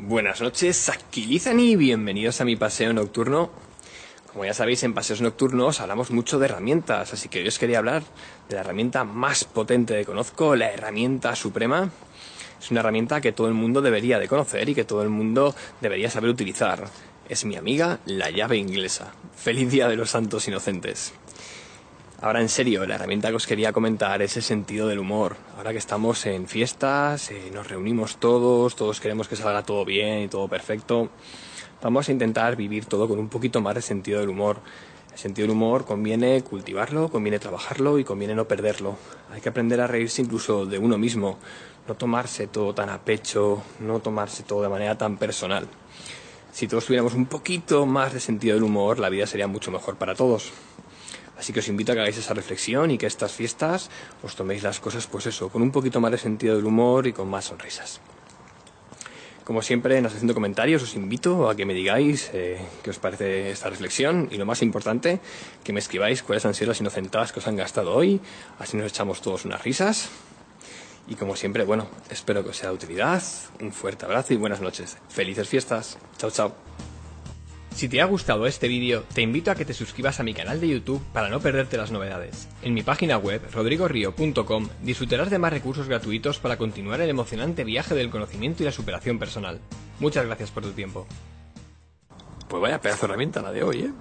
Buenas noches, aquí Lizan y bienvenidos a mi paseo nocturno. Como ya sabéis, en paseos nocturnos hablamos mucho de herramientas, así que hoy os quería hablar de la herramienta más potente que conozco, la herramienta suprema. Es una herramienta que todo el mundo debería de conocer y que todo el mundo debería saber utilizar. Es mi amiga, la llave inglesa. Feliz Día de los Santos Inocentes. Ahora en serio, la herramienta que os quería comentar es el sentido del humor. Ahora que estamos en fiestas, eh, nos reunimos todos, todos queremos que salga todo bien y todo perfecto, vamos a intentar vivir todo con un poquito más de sentido del humor. El sentido del humor conviene cultivarlo, conviene trabajarlo y conviene no perderlo. Hay que aprender a reírse incluso de uno mismo, no tomarse todo tan a pecho, no tomarse todo de manera tan personal. Si todos tuviéramos un poquito más de sentido del humor, la vida sería mucho mejor para todos. Así que os invito a que hagáis esa reflexión y que estas fiestas os toméis las cosas, pues eso, con un poquito más de sentido del humor y con más sonrisas. Como siempre, en la sección de comentarios os invito a que me digáis eh, qué os parece esta reflexión y lo más importante, que me escribáis cuáles han sido las inocentadas que os han gastado hoy, así nos echamos todos unas risas. Y como siempre, bueno, espero que os sea de utilidad. Un fuerte abrazo y buenas noches. Felices fiestas. Chao, chao. Si te ha gustado este vídeo, te invito a que te suscribas a mi canal de YouTube para no perderte las novedades. En mi página web, rodrigorio.com, disfrutarás de más recursos gratuitos para continuar el emocionante viaje del conocimiento y la superación personal. Muchas gracias por tu tiempo. Pues vaya pedazo de herramienta la de hoy, ¿eh?